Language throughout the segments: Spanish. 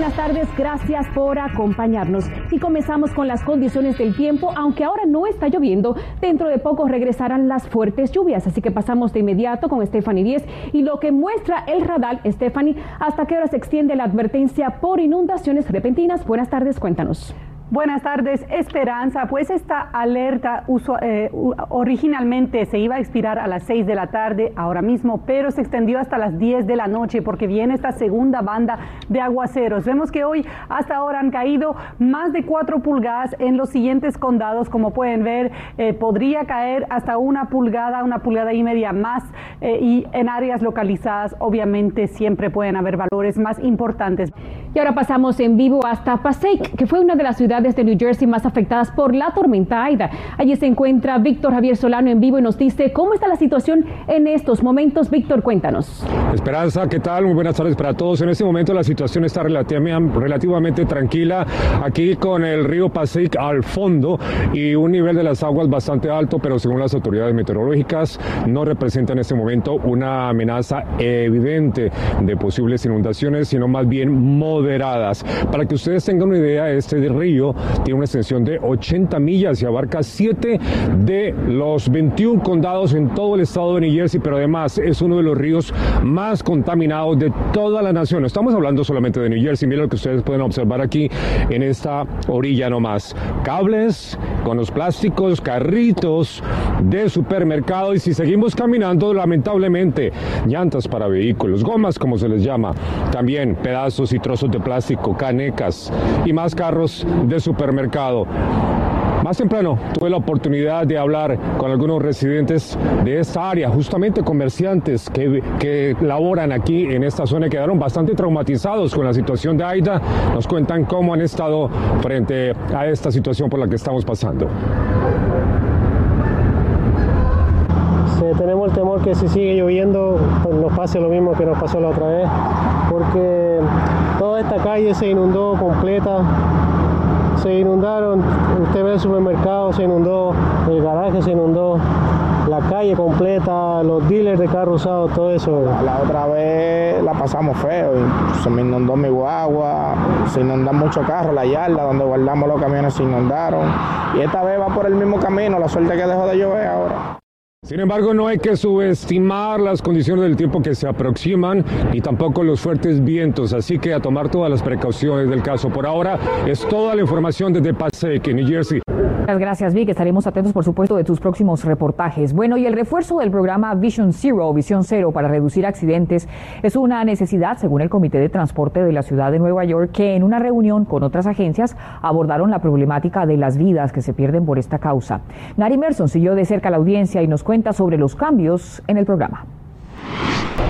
Buenas tardes, gracias por acompañarnos. Y comenzamos con las condiciones del tiempo, aunque ahora no está lloviendo, dentro de poco regresarán las fuertes lluvias, así que pasamos de inmediato con Stephanie 10 y lo que muestra el radar, Stephanie, hasta qué hora se extiende la advertencia por inundaciones repentinas. Buenas tardes, cuéntanos. Buenas tardes, Esperanza. Pues esta alerta eh, originalmente se iba a expirar a las 6 de la tarde, ahora mismo, pero se extendió hasta las 10 de la noche porque viene esta segunda banda de aguaceros. Vemos que hoy hasta ahora han caído más de 4 pulgadas en los siguientes condados. Como pueden ver, eh, podría caer hasta una pulgada, una pulgada y media más. Eh, y en áreas localizadas, obviamente, siempre pueden haber valores más importantes. Y ahora pasamos en vivo hasta Passaic, que fue una de las ciudades de New Jersey más afectadas por la tormenta Aida. Allí se encuentra Víctor Javier Solano en vivo y nos dice cómo está la situación en estos momentos. Víctor, cuéntanos. Esperanza, ¿qué tal? Muy buenas tardes para todos. En este momento la situación está relativamente, tranquila aquí con el río Pasig al fondo y un nivel de las aguas bastante alto, pero según las autoridades meteorológicas no representa en este momento una amenaza evidente de posibles inundaciones, sino más bien moderadas. Para que ustedes tengan una idea, este río tiene una extensión de 80 millas y abarca 7 de los 21 condados en todo el estado de New Jersey, pero además es uno de los ríos más contaminados de toda la nación. Estamos hablando solamente de New Jersey, miren lo que ustedes pueden observar aquí en esta orilla nomás. Cables con los plásticos, carritos de supermercado y si seguimos caminando, lamentablemente, llantas para vehículos, gomas como se les llama, también pedazos y trozos de plástico, canecas y más carros de supermercado. Más temprano tuve la oportunidad de hablar con algunos residentes de esta área, justamente comerciantes que, que laboran aquí en esta zona y quedaron bastante traumatizados con la situación de AIDA. Nos cuentan cómo han estado frente a esta situación por la que estamos pasando. tenemos el temor que si sigue lloviendo pues nos pase lo mismo que nos pasó la otra vez, porque esta calle se inundó completa se inundaron, usted ve el supermercado, se inundó, el garaje se inundó, la calle completa, los dealers de carros usados, todo eso. La otra vez la pasamos feo, se me inundó mi guagua, se inundan muchos carros, la yarda donde guardamos los camiones se inundaron. Y esta vez va por el mismo camino, la suerte que dejó de llover ahora. Sin embargo, no hay que subestimar las condiciones del tiempo que se aproximan y tampoco los fuertes vientos, así que a tomar todas las precauciones del caso. Por ahora es toda la información desde Passaic, New Jersey. Muchas gracias, Vic. Estaremos atentos, por supuesto, de tus próximos reportajes. Bueno, y el refuerzo del programa Vision Zero Visión Cero para reducir accidentes es una necesidad, según el Comité de Transporte de la Ciudad de Nueva York, que en una reunión con otras agencias abordaron la problemática de las vidas que se pierden por esta causa. Gary Merson siguió de cerca la audiencia y nos cuenta sobre los cambios en el programa.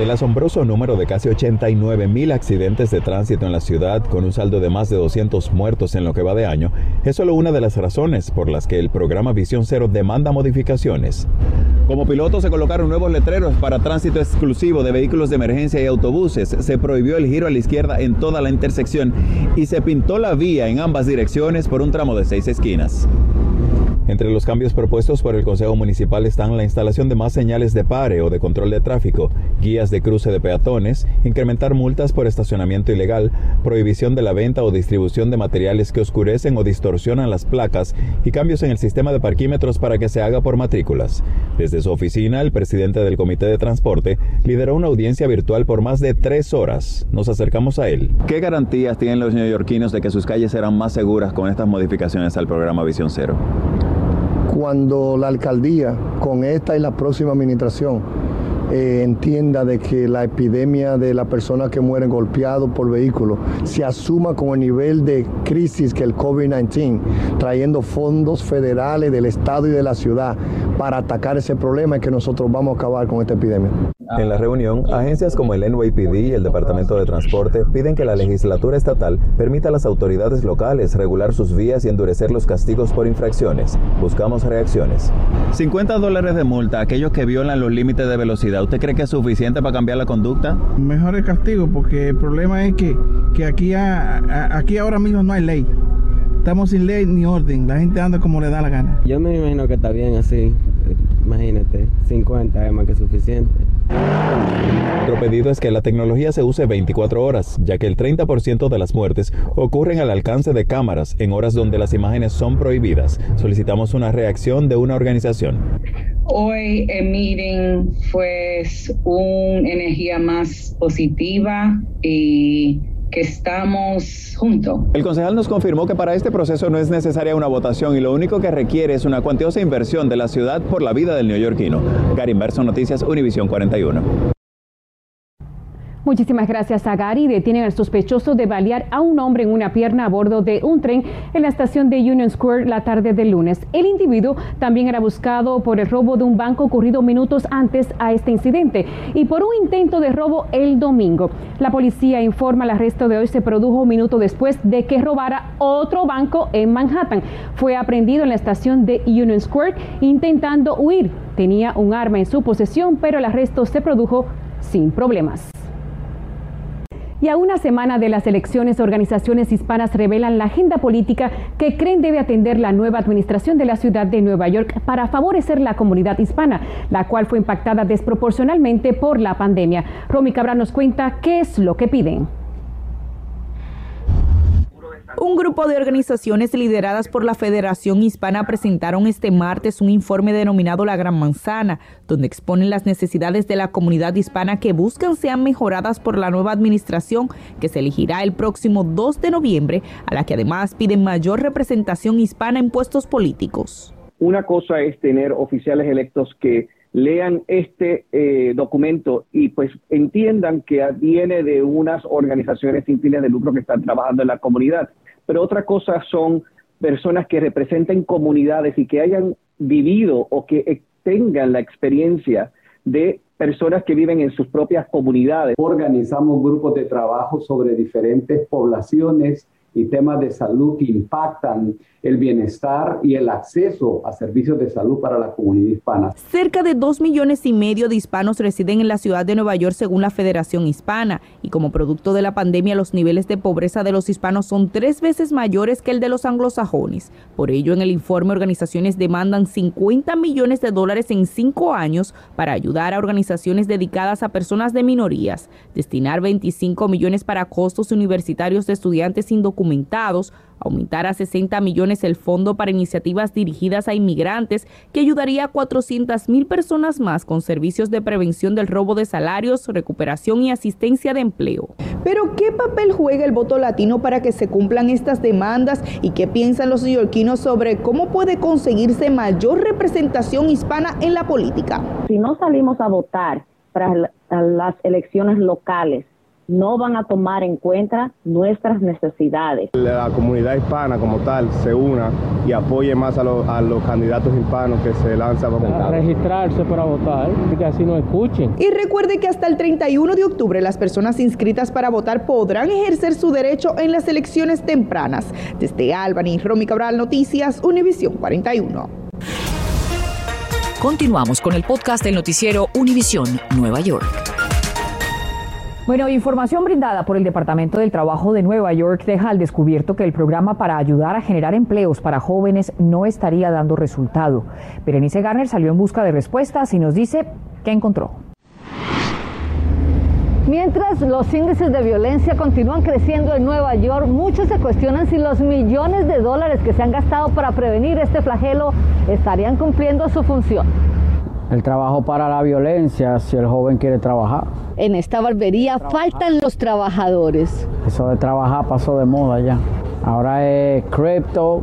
El asombroso número de casi 89 mil accidentes de tránsito en la ciudad, con un saldo de más de 200 muertos en lo que va de año, es solo una de las razones por las que el programa Visión Cero demanda modificaciones. Como piloto se colocaron nuevos letreros para tránsito exclusivo de vehículos de emergencia y autobuses, se prohibió el giro a la izquierda en toda la intersección y se pintó la vía en ambas direcciones por un tramo de seis esquinas. Entre los cambios propuestos por el Consejo Municipal están la instalación de más señales de pare o de control de tráfico, guías de cruce de peatones, incrementar multas por estacionamiento ilegal, prohibición de la venta o distribución de materiales que oscurecen o distorsionan las placas y cambios en el sistema de parquímetros para que se haga por matrículas. Desde su oficina, el presidente del Comité de Transporte lideró una audiencia virtual por más de tres horas. Nos acercamos a él. ¿Qué garantías tienen los neoyorquinos de que sus calles serán más seguras con estas modificaciones al programa Visión Cero? Cuando la alcaldía, con esta y la próxima administración, eh, entienda de que la epidemia de las personas que mueren golpeados por vehículos se asuma con el nivel de crisis que el COVID-19, trayendo fondos federales del Estado y de la ciudad para atacar ese problema y que nosotros vamos a acabar con esta epidemia. En la reunión, agencias como el NYPD y el Departamento de Transporte piden que la legislatura estatal permita a las autoridades locales regular sus vías y endurecer los castigos por infracciones. Buscamos reacciones. 50 dólares de multa a aquellos que violan los límites de velocidad. ¿Usted cree que es suficiente para cambiar la conducta? Mejor el castigo, porque el problema es que, que aquí, aquí ahora mismo no hay ley estamos sin ley ni orden, la gente anda como le da la gana. Yo me imagino que está bien así, imagínate, 50 es más que suficiente. Otro pedido es que la tecnología se use 24 horas, ya que el 30% de las muertes ocurren al alcance de cámaras en horas donde las imágenes son prohibidas. Solicitamos una reacción de una organización. Hoy el meeting fue una energía más positiva y que estamos juntos. El concejal nos confirmó que para este proceso no es necesaria una votación y lo único que requiere es una cuantiosa inversión de la ciudad por la vida del neoyorquino. Gary Inverso, Noticias, Univisión 41. Muchísimas gracias a Gary. Detienen al sospechoso de balear a un hombre en una pierna a bordo de un tren en la estación de Union Square la tarde del lunes. El individuo también era buscado por el robo de un banco ocurrido minutos antes a este incidente y por un intento de robo el domingo. La policía informa el arresto de hoy se produjo un minuto después de que robara otro banco en Manhattan. Fue aprendido en la estación de Union Square intentando huir. Tenía un arma en su posesión, pero el arresto se produjo sin problemas. Y a una semana de las elecciones, organizaciones hispanas revelan la agenda política que creen debe atender la nueva administración de la ciudad de Nueva York para favorecer la comunidad hispana, la cual fue impactada desproporcionalmente por la pandemia. Romy Cabral nos cuenta qué es lo que piden. Un grupo de organizaciones lideradas por la Federación Hispana presentaron este martes un informe denominado La Gran Manzana, donde exponen las necesidades de la comunidad hispana que buscan sean mejoradas por la nueva administración que se elegirá el próximo 2 de noviembre, a la que además piden mayor representación hispana en puestos políticos. Una cosa es tener oficiales electos que lean este eh, documento y pues entiendan que viene de unas organizaciones sin fines de lucro que están trabajando en la comunidad pero otra cosa son personas que representen comunidades y que hayan vivido o que tengan la experiencia de personas que viven en sus propias comunidades. Organizamos grupos de trabajo sobre diferentes poblaciones y temas de salud que impactan el bienestar y el acceso a servicios de salud para la comunidad hispana. Cerca de dos millones y medio de hispanos residen en la ciudad de Nueva York según la Federación Hispana y como producto de la pandemia los niveles de pobreza de los hispanos son tres veces mayores que el de los anglosajones. Por ello en el informe organizaciones demandan 50 millones de dólares en cinco años para ayudar a organizaciones dedicadas a personas de minorías, destinar 25 millones para costos universitarios de estudiantes indocumentados, aumentar a 60 millones el fondo para iniciativas dirigidas a inmigrantes que ayudaría a 400 mil personas más con servicios de prevención del robo de salarios, recuperación y asistencia de empleo. Pero ¿qué papel juega el voto latino para que se cumplan estas demandas y qué piensan los neoyorquinos sobre cómo puede conseguirse mayor representación hispana en la política? Si no salimos a votar para las elecciones locales, no van a tomar en cuenta nuestras necesidades. La comunidad hispana como tal se una y apoye más a, los candidatos hispanos que se lanzan a registrarse para votar, que así no escuchen. Y recuerde que hasta el 31 de octubre las personas inscritas para votar podrán ejercer su derecho en las elecciones tempranas. Desde Albany, Romy Cabral, Noticias, Univisión 41. Continuamos con el podcast del noticiero Univisión Nueva York. Bueno, información brindada por el Departamento del Trabajo de Nueva York deja al descubierto que el programa para ayudar a generar empleos para jóvenes no estaría dando resultado. Berenice Garner salió en busca de respuestas y nos dice qué encontró. Mientras los índices de violencia continúan creciendo en Nueva York, muchos se cuestionan si los millones de dólares que se han gastado para prevenir este flagelo estarían cumpliendo su función. El trabajo para la violencia si el joven quiere trabajar. En esta barbería faltan los trabajadores. Eso de trabajar pasó de moda ya. Ahora es cripto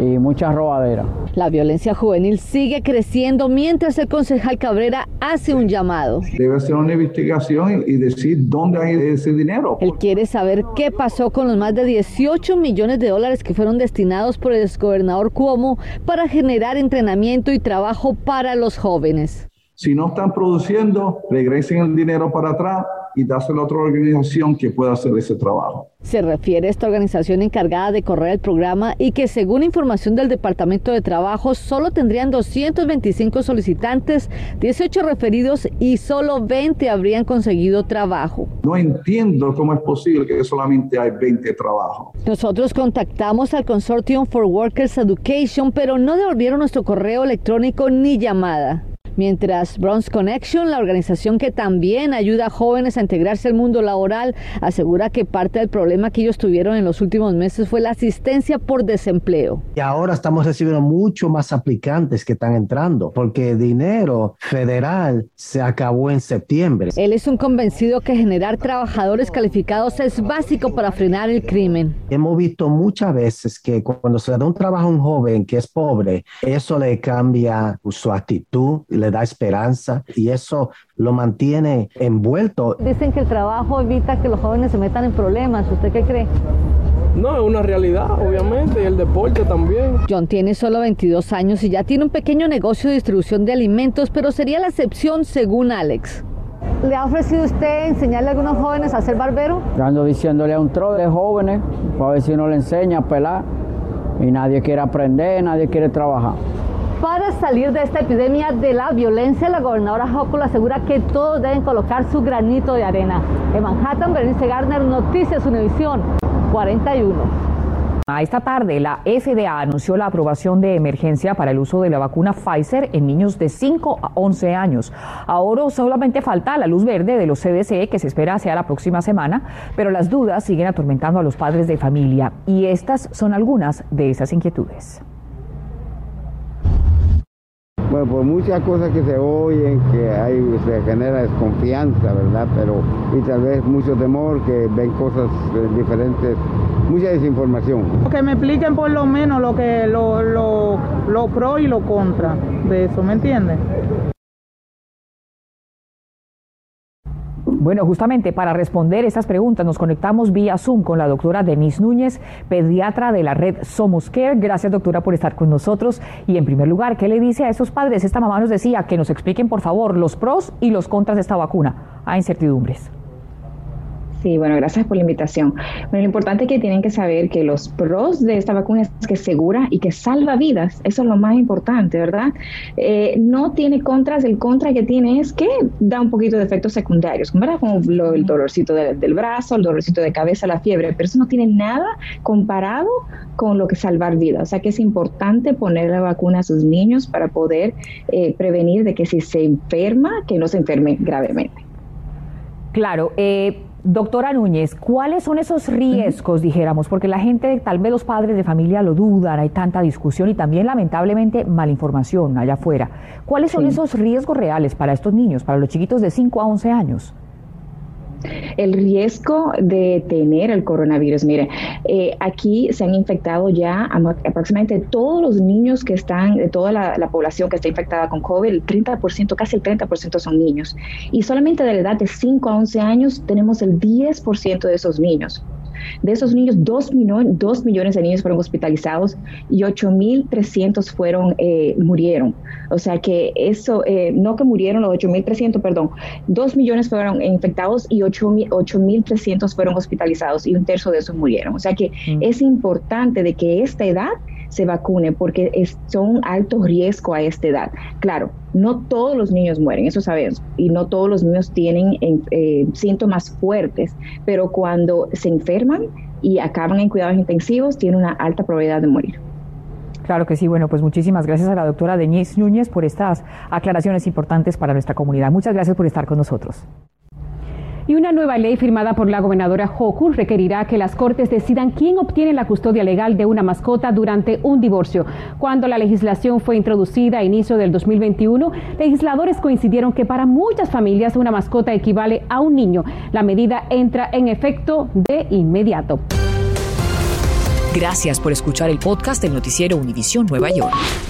y mucha robadera. La violencia juvenil sigue creciendo mientras el concejal Cabrera hace un llamado. Debe hacer una investigación y decir dónde hay ese dinero. Él quiere saber qué pasó con los más de 18 millones de dólares que fueron destinados por el exgobernador Cuomo para generar entrenamiento y trabajo para los jóvenes. Si no están produciendo, regresen el dinero para atrás y dárselo a otra organización que pueda hacer ese trabajo. Se refiere a esta organización encargada de correr el programa y que según información del Departamento de Trabajo solo tendrían 225 solicitantes, 18 referidos y solo 20 habrían conseguido trabajo. No entiendo cómo es posible que solamente hay 20 trabajos. Nosotros contactamos al Consortium for Workers Education, pero no devolvieron nuestro correo electrónico ni llamada. Mientras Bronze Connection, la organización que también ayuda a jóvenes a integrarse al mundo laboral, asegura que parte del problema que ellos tuvieron en los últimos meses fue la asistencia por desempleo. Y ahora estamos recibiendo mucho más aplicantes que están entrando, porque dinero federal se acabó en septiembre. Él es un convencido que generar trabajadores calificados es básico para frenar el crimen. Hemos visto muchas veces que cuando se da un trabajo a un joven que es pobre, eso le cambia su actitud, le da esperanza y eso lo mantiene envuelto. Dicen que el trabajo evita que los jóvenes se metan en problemas. ¿Usted qué cree? No, es una realidad, obviamente, y el deporte también. John tiene solo 22 años y ya tiene un pequeño negocio de distribución de alimentos, pero sería la excepción según Alex. ¿Le ha ofrecido usted enseñarle a algunos jóvenes a ser barbero? Yo ando diciéndole a un tro de jóvenes, para ver si uno le enseña a pelar, y nadie quiere aprender, nadie quiere trabajar. Para salir de esta epidemia de la violencia, la gobernadora Hochul asegura que todos deben colocar su granito de arena. En Manhattan, Berenice Garner, Noticias Univisión 41. A esta tarde, la FDA anunció la aprobación de emergencia para el uso de la vacuna Pfizer en niños de 5 a 11 años. Ahora solamente falta la luz verde de los CDC, que se espera sea la próxima semana, pero las dudas siguen atormentando a los padres de familia y estas son algunas de esas inquietudes. Bueno, por muchas cosas que se oyen, que hay, se genera desconfianza, ¿verdad? Pero, y tal vez mucho temor, que ven cosas eh, diferentes, mucha desinformación. Que me expliquen por lo menos lo que lo, lo, lo pro y lo contra de eso, ¿me entiendes? Bueno, justamente para responder estas preguntas nos conectamos vía Zoom con la doctora Denise Núñez, pediatra de la red Somos Care. Gracias, doctora, por estar con nosotros. Y en primer lugar, ¿qué le dice a esos padres? Esta mamá nos decía que nos expliquen, por favor, los pros y los contras de esta vacuna. Hay incertidumbres. Sí, bueno, gracias por la invitación. Bueno, lo importante es que tienen que saber que los pros de esta vacuna es que es segura y que salva vidas. Eso es lo más importante, ¿verdad? Eh, no tiene contras. El contra que tiene es que da un poquito de efectos secundarios, ¿verdad? Como lo, el dolorcito del brazo, el dolorcito de cabeza, la fiebre, pero eso no tiene nada comparado con lo que salvar vidas. O sea que es importante poner la vacuna a sus niños para poder eh, prevenir de que si se enferma, que no se enferme gravemente. Claro, eh, Doctora Núñez, ¿cuáles son esos riesgos, dijéramos? Porque la gente, tal vez los padres de familia lo dudan, hay tanta discusión y también lamentablemente malinformación allá afuera. ¿Cuáles son esos riesgos reales para estos niños, para los chiquitos de 5 a 11 años? El riesgo de tener el coronavirus, mire, eh, aquí se han infectado ya aproximadamente todos los niños que están, de toda la, la, población que está infectada con COVID, el 30%, casi el 30% son niños. Y solamente de la edad de 5 a 11 años tenemos el 10% de esos niños. De esos niños, 2 millones, millones de niños fueron hospitalizados y 8.300 fueron, eh, murieron. O sea que eso, eh, no que murieron los 8.300, perdón, 2 millones fueron infectados y 8.300 fueron hospitalizados y un tercio de esos murieron. O sea que mm. es importante de que esta edad se vacune porque es, son alto riesgo a esta edad. Claro, no todos los niños mueren, eso sabemos, y no todos los niños tienen eh, síntomas fuertes, pero cuando se enferman y acaban en cuidados intensivos, tienen una alta probabilidad de morir. Claro que sí. Bueno, pues muchísimas gracias a la doctora Denise Núñez por estas aclaraciones importantes para nuestra comunidad. Muchas gracias por estar con nosotros. Y una nueva ley firmada por la gobernadora Hochul requerirá que las cortes decidan quién obtiene la custodia legal de una mascota durante un divorcio. Cuando la legislación fue introducida a inicio del 2021, legisladores coincidieron que para muchas familias una mascota equivale a un niño. La medida entra en efecto de inmediato. Gracias por escuchar el podcast del noticiero Univisión Nueva York.